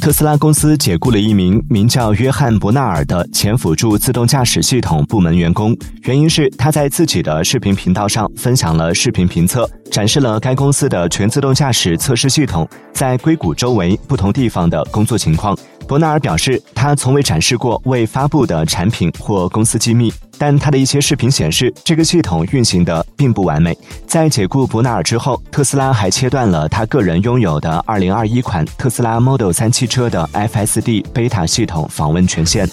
特斯拉公司解雇了一名名叫约翰·伯纳尔的前辅助自动驾驶系统部门员工，原因是他在自己的视频频道上分享了视频评测，展示了该公司的全自动驾驶测试系统在硅谷周围不同地方的工作情况。伯纳尔表示，他从未展示过未发布的产品或公司机密，但他的一些视频显示，这个系统运行的并不完美。在解雇伯纳尔之后，特斯拉还切断了他个人拥有的2021款特斯拉 Model 3汽车的 FSD Beta 系统访问权限。